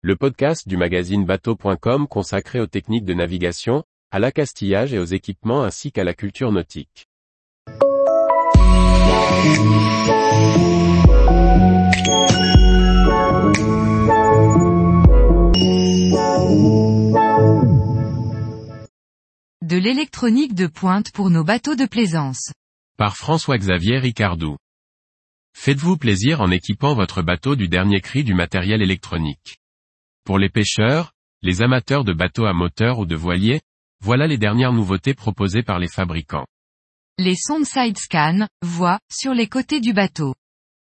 le podcast du magazine bateau.com consacré aux techniques de navigation, à l'accastillage et aux équipements ainsi qu'à la culture nautique. De l'électronique de pointe pour nos bateaux de plaisance. Par François-Xavier Ricardou. Faites-vous plaisir en équipant votre bateau du dernier cri du matériel électronique. Pour les pêcheurs, les amateurs de bateaux à moteur ou de voiliers, voilà les dernières nouveautés proposées par les fabricants. Les sondes side scan, voient, sur les côtés du bateau.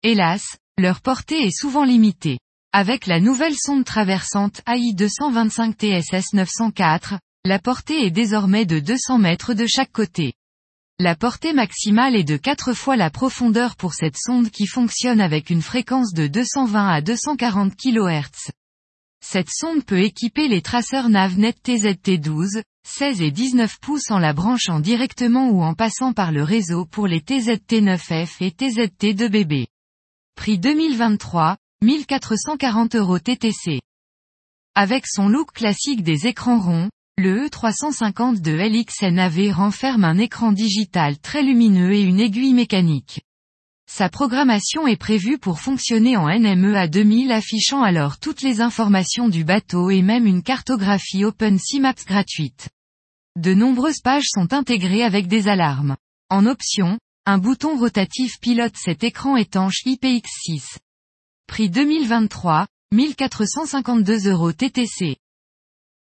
Hélas, leur portée est souvent limitée. Avec la nouvelle sonde traversante AI 225 TSS 904, la portée est désormais de 200 mètres de chaque côté. La portée maximale est de 4 fois la profondeur pour cette sonde qui fonctionne avec une fréquence de 220 à 240 kHz. Cette sonde peut équiper les traceurs Navnet TZT12, 16 et 19 pouces en la branchant directement ou en passant par le réseau pour les TZT9F et TZT2BB. Prix 2023, 1440 euros TTC. Avec son look classique des écrans ronds, le E350 de LXNAV renferme un écran digital très lumineux et une aiguille mécanique. Sa programmation est prévue pour fonctionner en NMEA 2000 affichant alors toutes les informations du bateau et même une cartographie OpenSeaMaps gratuite. De nombreuses pages sont intégrées avec des alarmes. En option, un bouton rotatif pilote cet écran étanche IPX6. Prix 2023, 1452 euros TTC.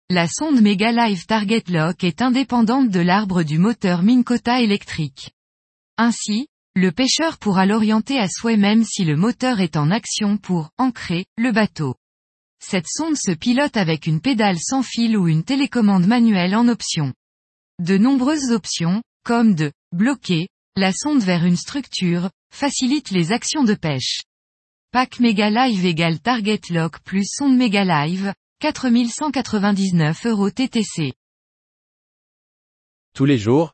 La sonde Mega Live Target Lock est indépendante de l'arbre du moteur Minkota électrique. Ainsi, le pêcheur pourra l'orienter à souhait même si le moteur est en action pour ancrer le bateau. Cette sonde se pilote avec une pédale sans fil ou une télécommande manuelle en option. De nombreuses options, comme de bloquer la sonde vers une structure, facilitent les actions de pêche. Pack Mega Live égale Target Lock plus sonde Mega Live, 4199 euros TTC. Tous les jours,